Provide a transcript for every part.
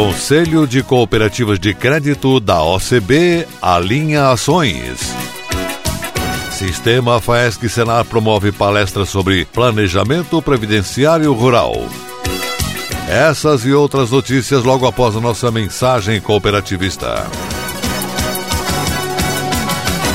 Conselho de Cooperativas de Crédito da OCB alinha ações. Sistema FAESC Senar promove palestras sobre planejamento previdenciário rural. Essas e outras notícias logo após a nossa mensagem cooperativista.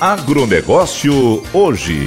Agronegócio hoje.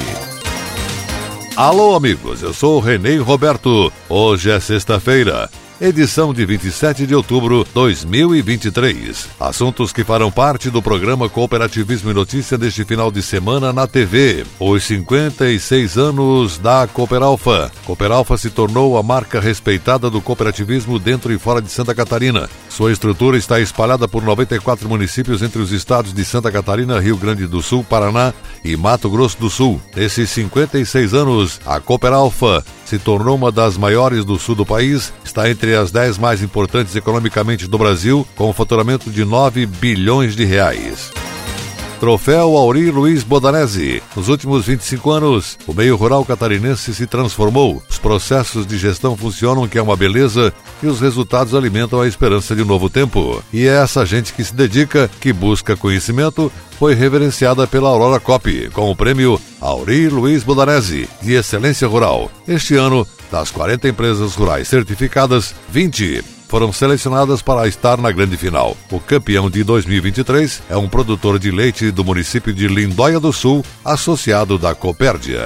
Alô, amigos, eu sou o Renê Roberto. Hoje é sexta-feira edição de 27 de outubro de 2023. Assuntos que farão parte do programa Cooperativismo e Notícia deste final de semana na TV. Os 56 anos da Cooperalfa. Cooperalfa se tornou a marca respeitada do cooperativismo dentro e fora de Santa Catarina. Sua estrutura está espalhada por 94 municípios entre os estados de Santa Catarina, Rio Grande do Sul, Paraná e Mato Grosso do Sul. Nesses 56 anos, a Cooperalfa se tornou uma das maiores do sul do país, está entre as 10 mais importantes economicamente do Brasil, com um faturamento de 9 bilhões de reais. Troféu Auri Luiz Bodanese. Nos últimos 25 anos, o meio rural catarinense se transformou. Os processos de gestão funcionam, que é uma beleza, e os resultados alimentam a esperança de um novo tempo. E é essa gente que se dedica, que busca conhecimento, foi reverenciada pela Aurora Cop com o prêmio Auri Luiz Bodanese de Excelência Rural. Este ano, das 40 empresas rurais certificadas, 20 foram selecionadas para estar na grande final. O campeão de 2023 é um produtor de leite do município de Lindóia do Sul, associado da Copérdia.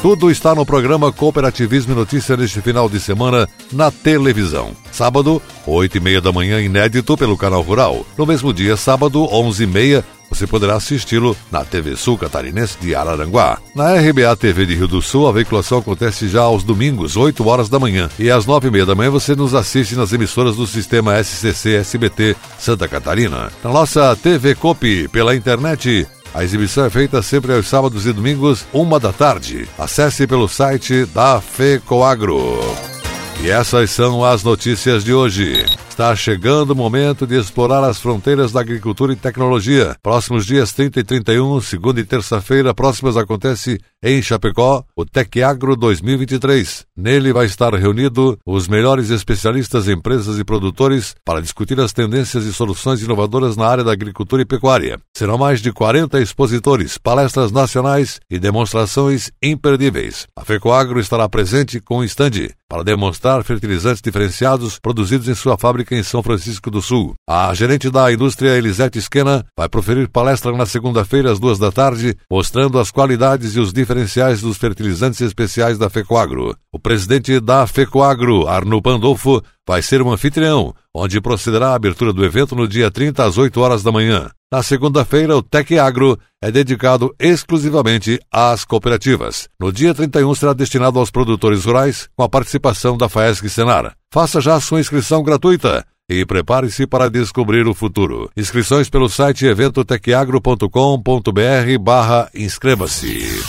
Tudo está no programa Cooperativismo e Notícia neste final de semana na televisão. Sábado, 8 e meia da manhã, inédito pelo Canal Rural. No mesmo dia, sábado, 11 e meia, você poderá assisti-lo na TV Sul Catarinense de Araranguá. Na RBA TV de Rio do Sul, a veiculação acontece já aos domingos, 8 horas da manhã. E às 9 e meia da manhã você nos assiste nas emissoras do sistema SCC SBT Santa Catarina. Na nossa TV Cop, pela internet, a exibição é feita sempre aos sábados e domingos, uma da tarde. Acesse pelo site da FECOAGRO. E essas são as notícias de hoje. Está chegando o momento de explorar as fronteiras da agricultura e tecnologia. Próximos dias 30 e 31, segunda e terça-feira próximas acontece em Chapecó, o TecAgro 2023. Nele vai estar reunido os melhores especialistas, empresas e produtores para discutir as tendências e soluções inovadoras na área da agricultura e pecuária. Serão mais de 40 expositores, palestras nacionais e demonstrações imperdíveis. A FECOAGRO estará presente com um estande para demonstrar fertilizantes diferenciados produzidos em sua fábrica em São Francisco do Sul. A gerente da indústria Elisete Esquena vai proferir palestra na segunda-feira às duas da tarde, mostrando as qualidades e os diferenciais dos fertilizantes especiais da FECOAGRO. O presidente da FECOAGRO, Arno Pandolfo, vai ser um anfitrião, onde procederá a abertura do evento no dia 30 às 8 horas da manhã. Na segunda-feira, o Tec Agro é dedicado exclusivamente às cooperativas. No dia 31 será destinado aos produtores rurais, com a participação da FAESC Senar. Faça já sua inscrição gratuita e prepare-se para descobrir o futuro. Inscrições pelo site eventotecagro.com.br barra inscreva-se.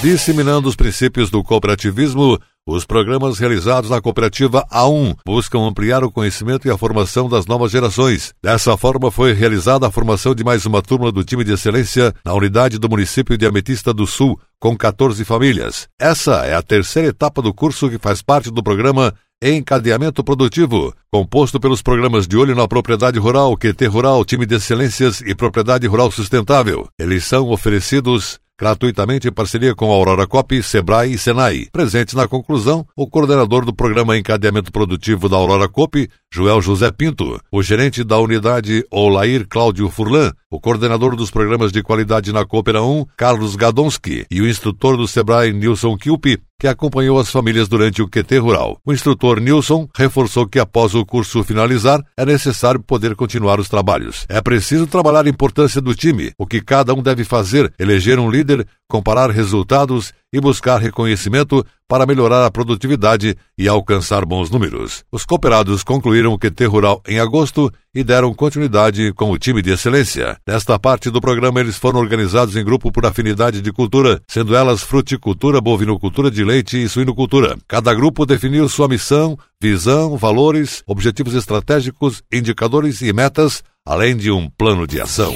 Disseminando os princípios do cooperativismo, Os programas realizados na cooperativa A1 buscam ampliar o conhecimento e a formação das novas gerações. Dessa forma, foi realizada a formação de mais uma turma do time de excelência na unidade do município de Ametista do Sul, com 14 famílias. Essa é a terceira etapa do curso que faz parte do programa Encadeamento Produtivo, composto pelos programas de Olho na Propriedade Rural, QT Rural, Time de Excelências e Propriedade Rural Sustentável. Eles são oferecidos gratuitamente em parceria com a Aurora Cop, Sebrae e Senai. Presente na conclusão, o coordenador do programa Encadeamento Produtivo da Aurora Cop, Joel José Pinto, o gerente da unidade Olair Cláudio Furlan, o coordenador dos programas de qualidade na Coopera 1, Carlos Gadonski, e o instrutor do Sebrae, Nilson Kilpi, que acompanhou as famílias durante o QT Rural. O instrutor Nilson reforçou que após o curso finalizar, é necessário poder continuar os trabalhos. É preciso trabalhar a importância do time, o que cada um deve fazer, eleger um líder, comparar resultados e buscar reconhecimento para melhorar a produtividade e alcançar bons números. Os cooperados concluíram o QT Rural em agosto e deram continuidade com o time de excelência. Nesta parte do programa, eles foram organizados em grupo por afinidade de cultura, sendo elas fruticultura, bovinocultura de leite e suinocultura. Cada grupo definiu sua missão, visão, valores, objetivos estratégicos, indicadores e metas, além de um plano de ação.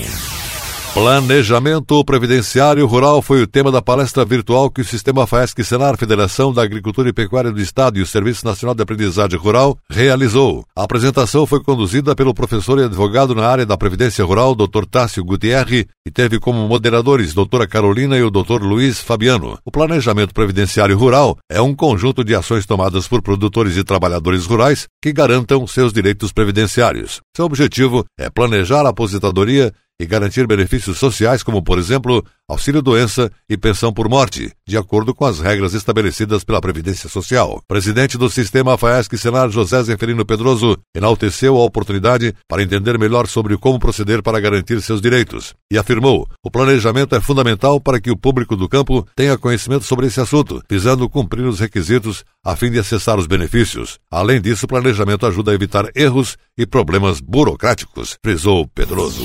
Planejamento Previdenciário Rural foi o tema da palestra virtual que o Sistema FAESC Senar, Federação da Agricultura e Pecuária do Estado e o Serviço Nacional de Aprendizagem Rural realizou. A apresentação foi conduzida pelo professor e advogado na área da Previdência Rural, Dr. Tássio Gutierre, e teve como moderadores Dra. Carolina e o Dr. Luiz Fabiano. O Planejamento Previdenciário Rural é um conjunto de ações tomadas por produtores e trabalhadores rurais que garantam seus direitos previdenciários. Seu objetivo é planejar a aposentadoria e garantir benefícios sociais como, por exemplo, auxílio-doença e pensão por morte, de acordo com as regras estabelecidas pela Previdência Social. Presidente do Sistema FAESC Senar José Zeferino Pedroso enalteceu a oportunidade para entender melhor sobre como proceder para garantir seus direitos e afirmou: o planejamento é fundamental para que o público do campo tenha conhecimento sobre esse assunto, visando cumprir os requisitos a fim de acessar os benefícios. Além disso, o planejamento ajuda a evitar erros e problemas burocráticos, frisou Pedroso.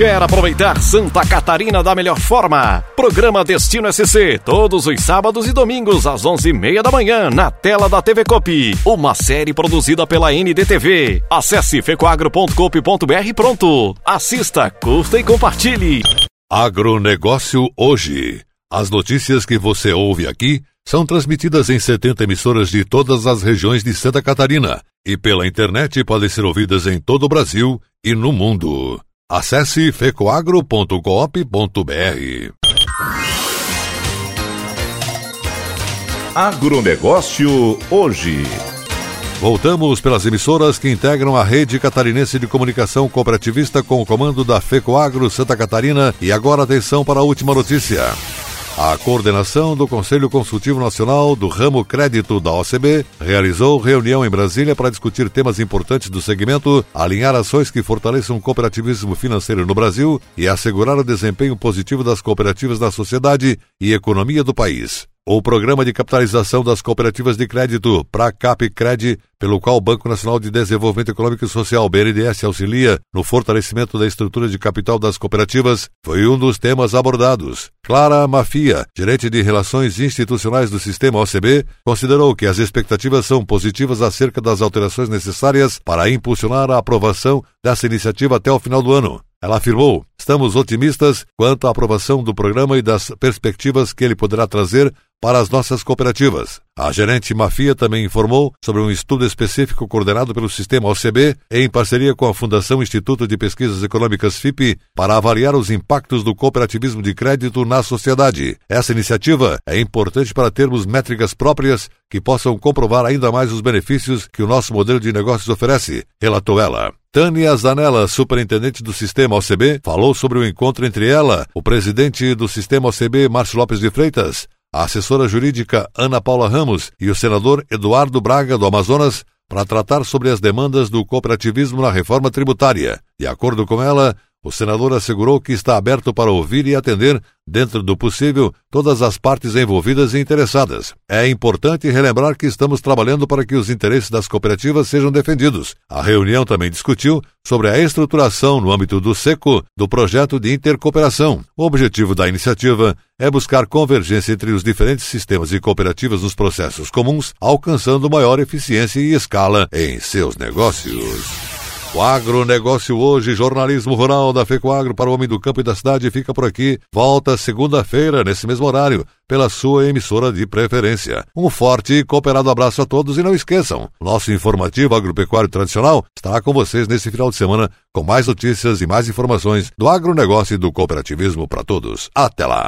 Quer aproveitar Santa Catarina da melhor forma? Programa Destino SC, todos os sábados e domingos às 11h30 da manhã, na tela da TV Cop. Uma série produzida pela NDTV. Acesse fecoagro.coop.br e pronto. Assista, curta e compartilhe. Agronegócio hoje. As notícias que você ouve aqui são transmitidas em 70 emissoras de todas as regiões de Santa Catarina e pela internet podem ser ouvidas em todo o Brasil e no mundo. Acesse fecoagro.coop.br. Agronegócio hoje. Voltamos pelas emissoras que integram a rede catarinense de comunicação cooperativista com o comando da FECOAGRO Santa Catarina. E agora atenção para a última notícia. A coordenação do Conselho Consultivo Nacional do Ramo Crédito da OCB realizou reunião em Brasília para discutir temas importantes do segmento, alinhar ações que fortaleçam o cooperativismo financeiro no Brasil e assegurar o desempenho positivo das cooperativas na sociedade e economia do país. O Programa de Capitalização das Cooperativas de Crédito, PRACAP-CRED, pelo qual o Banco Nacional de Desenvolvimento Econômico e Social, BNDES, auxilia no fortalecimento da estrutura de capital das cooperativas, foi um dos temas abordados. Clara Mafia, gerente de Relações Institucionais do Sistema OCB, considerou que as expectativas são positivas acerca das alterações necessárias para impulsionar a aprovação dessa iniciativa até o final do ano. Ela afirmou: Estamos otimistas quanto à aprovação do programa e das perspectivas que ele poderá trazer para as nossas cooperativas. A gerente Mafia também informou sobre um estudo específico coordenado pelo Sistema OCB em parceria com a Fundação Instituto de Pesquisas Econômicas FIP para avaliar os impactos do cooperativismo de crédito na sociedade. Essa iniciativa é importante para termos métricas próprias que possam comprovar ainda mais os benefícios que o nosso modelo de negócios oferece, relatou ela. Tânia Zanella, superintendente do Sistema OCB, falou sobre o encontro entre ela, o presidente do Sistema OCB, Márcio Lopes de Freitas, a assessora jurídica Ana Paula Ramos e o senador Eduardo Braga, do Amazonas, para tratar sobre as demandas do cooperativismo na reforma tributária. De acordo com ela, o senador assegurou que está aberto para ouvir e atender dentro do possível, todas as partes envolvidas e interessadas. É importante relembrar que estamos trabalhando para que os interesses das cooperativas sejam defendidos. A reunião também discutiu sobre a estruturação no âmbito do SECO do projeto de intercooperação. O objetivo da iniciativa é buscar convergência entre os diferentes sistemas e cooperativas nos processos comuns, alcançando maior eficiência e escala em seus negócios. O agronegócio hoje, jornalismo rural da FECOAGro para o homem do campo e da cidade fica por aqui. Volta segunda-feira, nesse mesmo horário, pela sua emissora de preferência. Um forte e cooperado abraço a todos e não esqueçam, nosso informativo agropecuário tradicional estará com vocês nesse final de semana com mais notícias e mais informações do agronegócio e do cooperativismo para todos. Até lá!